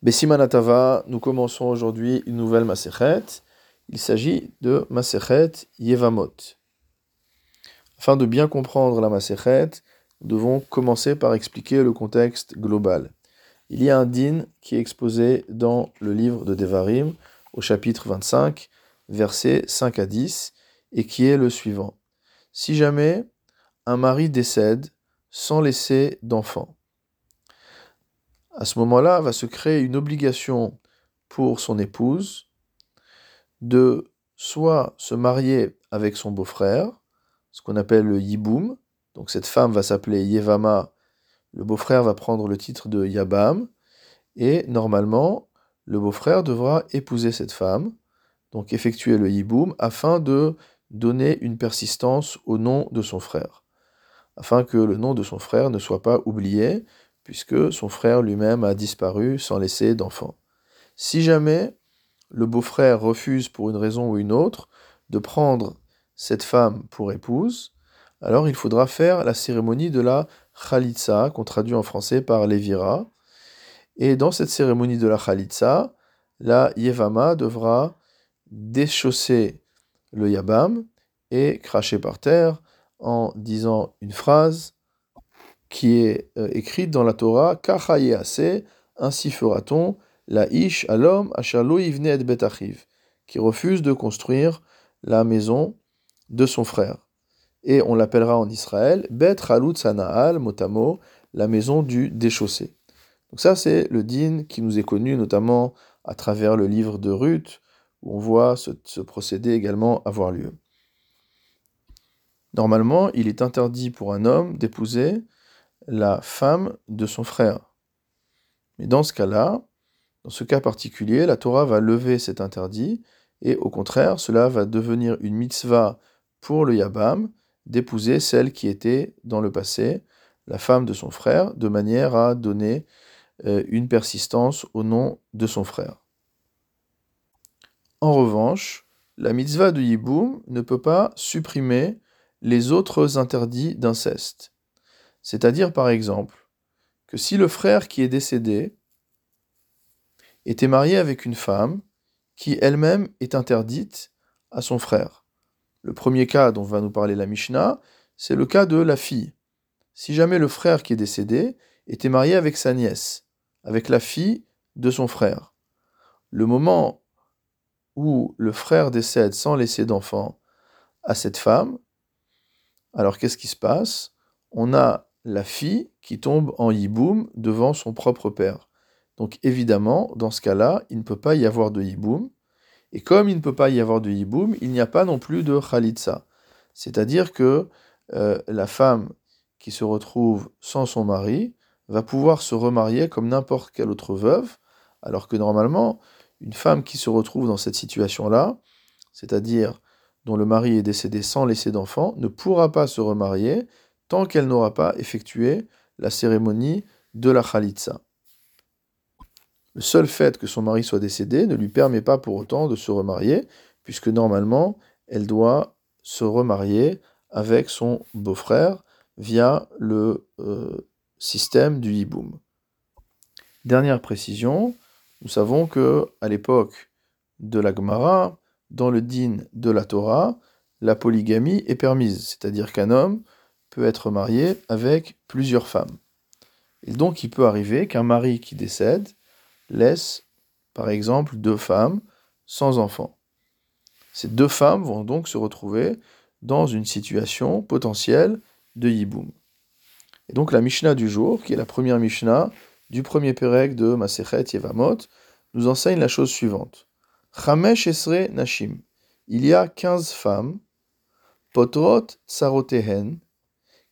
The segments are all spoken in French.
Bessimanatava, nous commençons aujourd'hui une nouvelle Masechet. Il s'agit de Masechet Yevamot. Afin de bien comprendre la Masechet, nous devons commencer par expliquer le contexte global. Il y a un din qui est exposé dans le livre de Devarim, au chapitre 25, versets 5 à 10, et qui est le suivant. Si jamais un mari décède sans laisser d'enfant, à ce moment-là, va se créer une obligation pour son épouse de soit se marier avec son beau-frère, ce qu'on appelle le yiboum. Donc cette femme va s'appeler Yevama, le beau-frère va prendre le titre de Yabam, et normalement, le beau-frère devra épouser cette femme, donc effectuer le yiboum, afin de donner une persistance au nom de son frère, afin que le nom de son frère ne soit pas oublié, puisque son frère lui-même a disparu sans laisser d'enfant. Si jamais le beau-frère refuse pour une raison ou une autre de prendre cette femme pour épouse, alors il faudra faire la cérémonie de la Khalitsa, qu'on traduit en français par Lévira. Et dans cette cérémonie de la Khalitsa, la Yevama devra déchausser le Yabam et cracher par terre en disant une phrase qui est euh, écrite dans la Torah, assez, ainsi fera-t-on, la ish à l'homme, et betachiv, qui refuse de construire la maison de son frère. Et on l'appellera en Israël Bet Sanaal, motamo, la maison du déchaussé. Donc ça, c'est le din qui nous est connu notamment à travers le livre de Ruth, où on voit ce procédé également avoir lieu. Normalement, il est interdit pour un homme d'épouser la femme de son frère. Mais dans ce cas-là, dans ce cas particulier, la Torah va lever cet interdit et au contraire, cela va devenir une mitzvah pour le Yabam d'épouser celle qui était dans le passé la femme de son frère, de manière à donner euh, une persistance au nom de son frère. En revanche, la mitzvah de Yiboum ne peut pas supprimer les autres interdits d'inceste. C'est-à-dire, par exemple, que si le frère qui est décédé était marié avec une femme qui elle-même est interdite à son frère. Le premier cas dont va nous parler la Mishnah, c'est le cas de la fille. Si jamais le frère qui est décédé était marié avec sa nièce, avec la fille de son frère, le moment où le frère décède sans laisser d'enfant à cette femme, alors qu'est-ce qui se passe? On a la fille qui tombe en yiboum devant son propre père. Donc évidemment, dans ce cas-là, il ne peut pas y avoir de yiboum. Et comme il ne peut pas y avoir de yiboum, il n'y a pas non plus de khalitsa. C'est-à-dire que euh, la femme qui se retrouve sans son mari va pouvoir se remarier comme n'importe quelle autre veuve, alors que normalement, une femme qui se retrouve dans cette situation-là, c'est-à-dire dont le mari est décédé sans laisser d'enfant, ne pourra pas se remarier tant qu'elle n'aura pas effectué la cérémonie de la Khalitsa. Le seul fait que son mari soit décédé ne lui permet pas pour autant de se remarier, puisque normalement, elle doit se remarier avec son beau-frère via le euh, système du hiboum. Dernière précision, nous savons que à l'époque de la Gemara, dans le din de la Torah, la polygamie est permise, c'est-à-dire qu'un homme peut être marié avec plusieurs femmes. Et donc il peut arriver qu'un mari qui décède laisse, par exemple, deux femmes sans enfants. Ces deux femmes vont donc se retrouver dans une situation potentielle de yiboum. Et donc la Mishnah du jour, qui est la première Mishnah du premier Pérec de Masechet Yevamot, nous enseigne la chose suivante. Chamesh Esre Nashim. Il y a quinze femmes, Potrot Tsarotehen,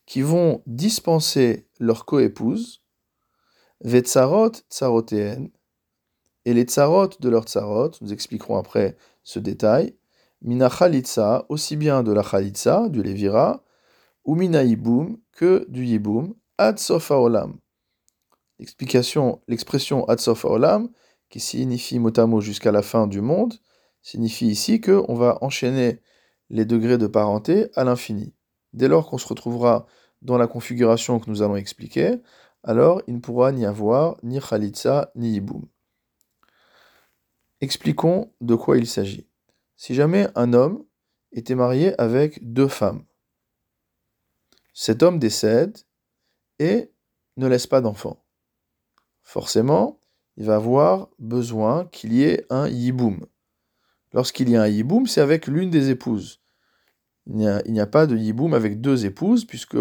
qui vont dispenser leur coépouse, Vetsarot tsarotéen, et les tsarot de leur tsarot, nous expliquerons après ce détail, mina chalitza, aussi bien de la chalitza, du levira, ou mina yiboum, que du yiboum, ad olam. L'expression ad olam, qui signifie mot à jusqu'à la fin du monde, signifie ici qu'on va enchaîner les degrés de parenté à l'infini. Dès lors qu'on se retrouvera dans la configuration que nous allons expliquer, alors il ne pourra n'y avoir ni Khalitsa ni Iboum. Expliquons de quoi il s'agit. Si jamais un homme était marié avec deux femmes, cet homme décède et ne laisse pas d'enfant. Forcément, il va avoir besoin qu'il y ait un yiboum. Lorsqu'il y a un yiboum, c'est avec l'une des épouses. Il n'y a, pas de yiboum avec deux épouses, puisque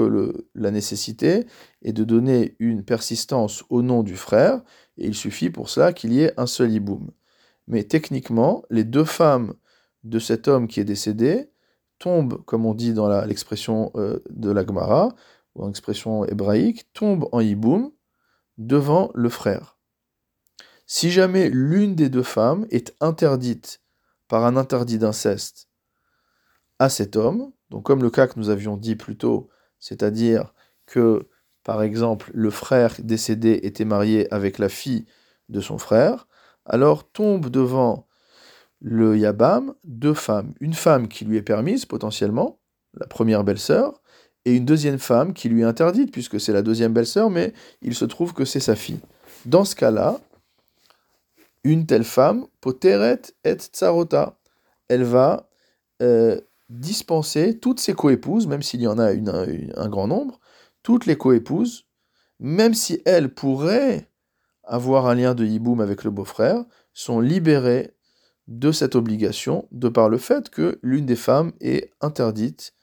la nécessité est de donner une persistance au nom du frère, et il suffit pour cela qu'il y ait un seul yiboum. Mais techniquement, les deux femmes de cet homme qui est décédé tombent, comme on dit dans l'expression euh, de la Gemara, ou en expression hébraïque, tombent en yiboum devant le frère. Si jamais l'une des deux femmes est interdite par un interdit d'inceste à cet homme, donc comme le cas que nous avions dit plus tôt, c'est-à-dire que, par exemple, le frère décédé était marié avec la fille de son frère, alors tombe devant le Yabam deux femmes. Une femme qui lui est permise potentiellement, la première belle-sœur, et une deuxième femme qui lui est interdite, puisque c'est la deuxième belle-sœur, mais il se trouve que c'est sa fille. Dans ce cas-là, une telle femme, poteret et tsarota, elle va euh, dispenser toutes ses coépouses, même s'il y en a un grand nombre, toutes les coépouses, même si elles pourraient avoir un lien de hiboum avec le beau-frère, sont libérées de cette obligation de par le fait que l'une des femmes est interdite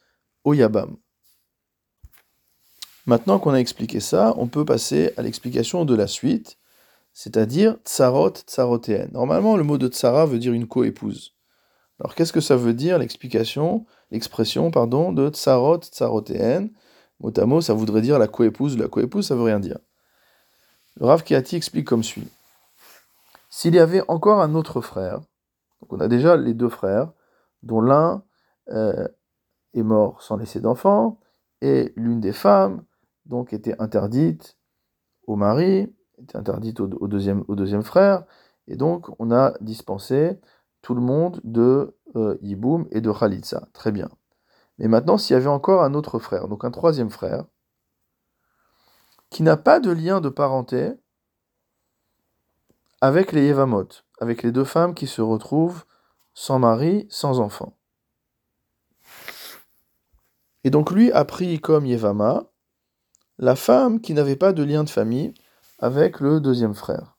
au yabam. Maintenant qu'on a expliqué ça, on peut passer à l'explication de la suite, c'est-à-dire tsarot, tsarotéen. Normalement, le mot de tsara veut dire une coépouse. Alors qu'est-ce que ça veut dire l'explication, l'expression, pardon, de tsarot, tsarotéen? Mot à mot, ça voudrait dire la coépouse. La coépouse, ça veut rien dire. Le Rav Kiati explique comme suit. S'il y avait encore un autre frère, on a déjà les deux frères, dont l'un euh, est mort sans laisser d'enfant, et l'une des femmes donc était interdite au mari, était interdite au deuxième frère, et donc on a dispensé tout le monde de euh, Yiboum et de Khalitsa. Très bien. Mais maintenant, s'il y avait encore un autre frère, donc un troisième frère, qui n'a pas de lien de parenté avec les Yevamot, avec les deux femmes qui se retrouvent sans mari, sans enfant. Et donc lui a pris comme Yevama la femme qui n'avait pas de lien de famille avec le deuxième frère.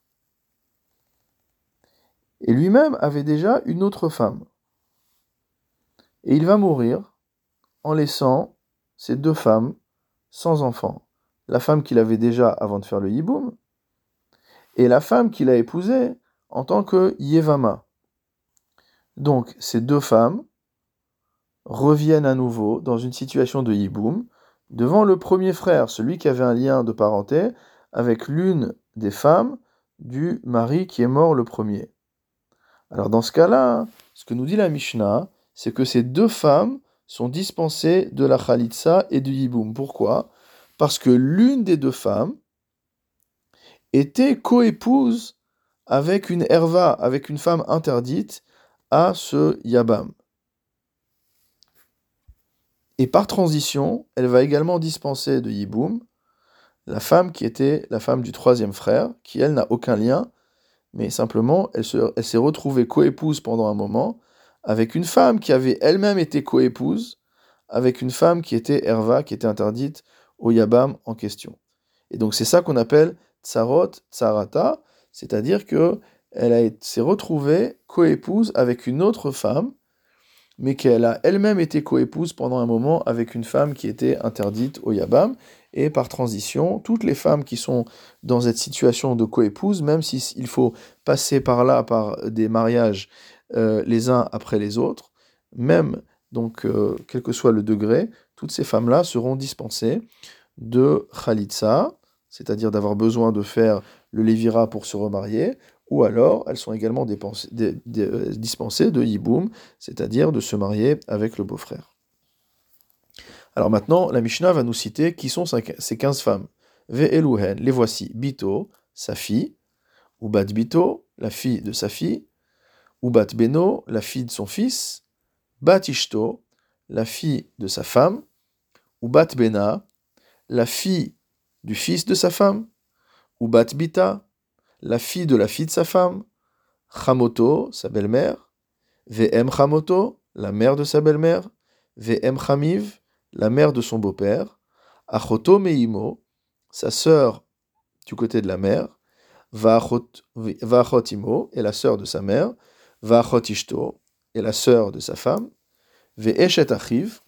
Et lui-même avait déjà une autre femme. Et il va mourir en laissant ces deux femmes sans enfant. La femme qu'il avait déjà avant de faire le yiboum, et la femme qu'il a épousée en tant que Yevama. Donc ces deux femmes reviennent à nouveau dans une situation de yiboum devant le premier frère, celui qui avait un lien de parenté avec l'une des femmes du mari qui est mort le premier. Alors dans ce cas-là, ce que nous dit la Mishnah, c'est que ces deux femmes sont dispensées de la Khalitsa et du Yiboum. Pourquoi? Parce que l'une des deux femmes était coépouse avec une Herva, avec une femme interdite à ce Yabam. Et par transition, elle va également dispenser de Yiboum la femme qui était la femme du troisième frère, qui elle n'a aucun lien, mais simplement elle, s'est retrouvée coépouse pendant un moment avec une femme qui avait elle-même été coépouse avec une femme qui était Herva, qui était interdite au Yabam en question. Et donc c'est ça qu'on appelle Tsarot, Tsarata, c'est-à-dire que elle s'est retrouvée coépouse avec une autre femme mais qu'elle a elle-même été coépouse pendant un moment avec une femme qui était interdite au Yabam, et par transition, toutes les femmes qui sont dans cette situation de coépouse, même s'il faut passer par là par des mariages euh, les uns après les autres, même donc euh, quel que soit le degré, toutes ces femmes-là seront dispensées de Khalitsa, c'est-à-dire d'avoir besoin de faire le Lévira pour se remarier, ou alors elles sont également euh, dispensées de yiboum, c'est-à-dire de se marier avec le beau-frère. Alors maintenant, la Mishnah va nous citer qui sont ces 15 femmes. Ve'eluhen, les voici. Bito, sa fille, ou Bat Bito, la fille de sa fille, ou Bat Beno, la fille de son fils, Bat Ishto, la fille de sa femme, ou Bat la fille du fils de sa femme, ou Bat Bita, la fille de la fille de sa femme, Chamoto, sa belle-mère, Vm Chamoto, la mère de sa belle-mère, Vm Chamiv, la mère de son beau-père, Achoto Meimo, sa sœur du côté de la mère, Vachotimo, et la sœur de sa mère, Vachotishto, et la sœur de sa femme, Ve'eshet Achiv,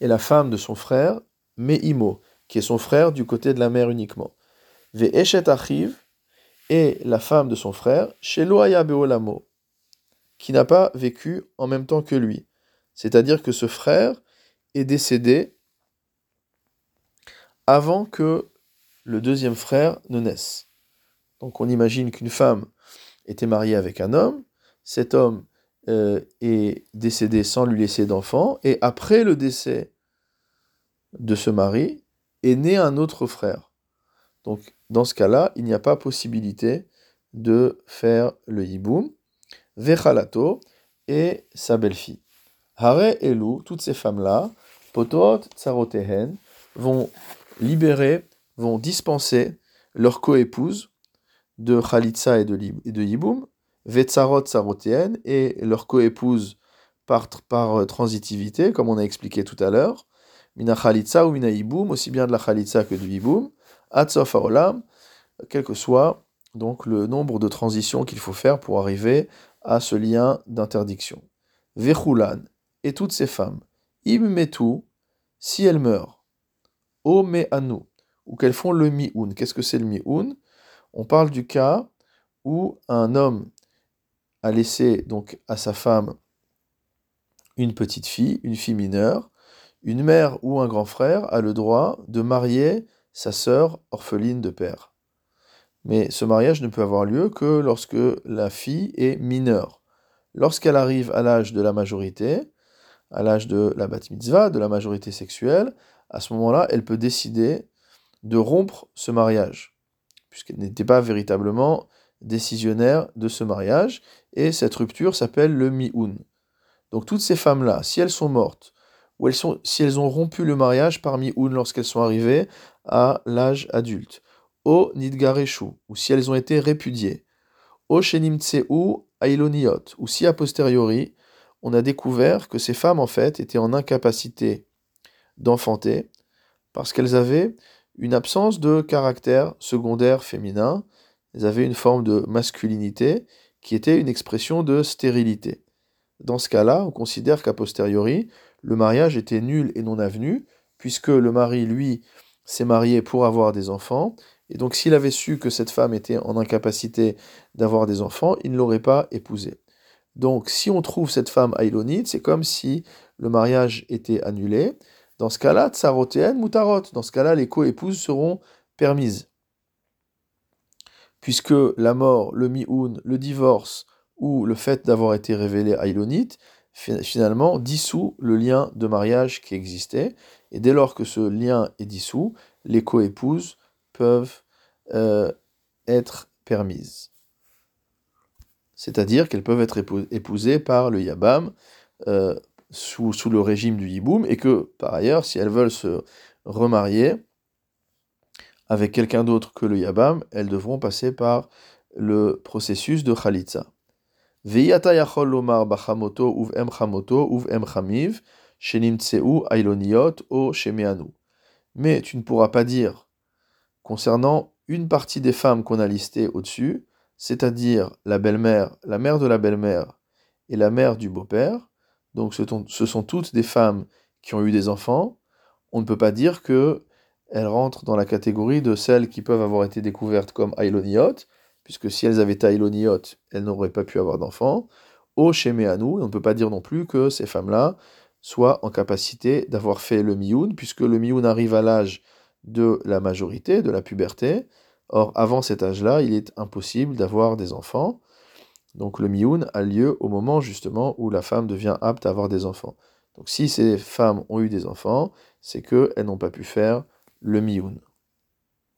et la femme de son frère, Meimo, qui est son frère du côté de la mère uniquement. Ve'eshet Achiv, et la femme de son frère, Sheloaya Beolamo, qui n'a pas vécu en même temps que lui. C'est-à-dire que ce frère est décédé avant que le deuxième frère ne naisse. Donc on imagine qu'une femme était mariée avec un homme, cet homme euh, est décédé sans lui laisser d'enfant, et après le décès de ce mari, est né un autre frère. Donc dans ce cas-là, il n'y a pas possibilité de faire le hiboum. Vechalato et sa belle-fille. Hare Elou, toutes ces femmes-là, Potot Tsarotehen, vont libérer, vont dispenser leur coépouse de Khalitsa et de, et de Yiboum, Tsarotehen, et leur coépouse par, par transitivité, comme on a expliqué tout à l'heure, Mina Khalitsa ou Mina Yiboum, aussi bien de la Khalitsa que du Yiboum, Quel que soit donc le nombre de transitions qu'il faut faire pour arriver à ce lien d'interdiction. Vechulan, et toutes ces femmes, im metu, si elles meurent, o me anu, ou qu'elles font le mi'un. Qu'est-ce que c'est le mi'un? On parle du cas où un homme a laissé donc à sa femme une petite fille, une fille mineure, une mère ou un grand frère a le droit de marier sa sœur orpheline de père. Mais ce mariage ne peut avoir lieu que lorsque la fille est mineure. Lorsqu'elle arrive à l'âge de la majorité, à l'âge de la bat mitzvah, de la majorité sexuelle, à ce moment-là, elle peut décider de rompre ce mariage, puisqu'elle n'était pas véritablement décisionnaire de ce mariage, et cette rupture s'appelle le mi'un. Donc toutes ces femmes-là, si elles sont mortes, ou si elles ont rompu le mariage par mi'un lorsqu'elles sont arrivées à l'âge adulte, o nidgareshu, ou si elles ont été répudiées, o shenimtseu ailoniot, ou si a posteriori, on a découvert que ces femmes, en fait, étaient en incapacité d'enfanter, parce qu'elles avaient une absence de caractère secondaire féminin, elles avaient une forme de masculinité qui était une expression de stérilité. Dans ce cas-là, on considère qu'a posteriori, le mariage était nul et non avenu, puisque le mari, lui, s'est marié pour avoir des enfants, et donc s'il avait su que cette femme était en incapacité d'avoir des enfants, il ne l'aurait pas épousée. Donc si on trouve cette femme aïlonite, c'est comme si le mariage était annulé. Dans ce cas-là, tsarotéen mutarot. Dans ce cas-là, les co-épouses seront permises. Puisque la mort, le mioun, le divorce ou le fait d'avoir été révélé aïlonite, finalement dissout le lien de mariage qui existait. Et dès lors que ce lien est dissous, les co-épouses peuvent euh, être permises. C'est-à-dire qu'elles peuvent être épousées par le Yabam euh, sous, le régime du Yiboum, et que par ailleurs, si elles veulent se remarier avec quelqu'un d'autre que le Yabam, elles devront passer par le processus de Khalitza. Mais tu ne pourras pas dire concernant une partie des femmes qu'on a listées au-dessus, c'est-à-dire la belle-mère, la mère de la belle-mère et la mère du beau-père, donc ce sont toutes des femmes qui ont eu des enfants, on ne peut pas dire que elles rentrent dans la catégorie de celles qui peuvent avoir été découvertes comme Ailoniot, puisque si elles avaient été Ailoniot, elles n'auraient pas pu avoir d'enfants. Au nous, on ne peut pas dire non plus que ces femmes-là soient en capacité d'avoir fait le mioun, puisque le mioun arrive à l'âge de la majorité, de la puberté. Or, avant cet âge-là, il est impossible d'avoir des enfants. Donc le mioun a lieu au moment justement où la femme devient apte à avoir des enfants. Donc si ces femmes ont eu des enfants, c'est qu'elles n'ont pas pu faire le mioun.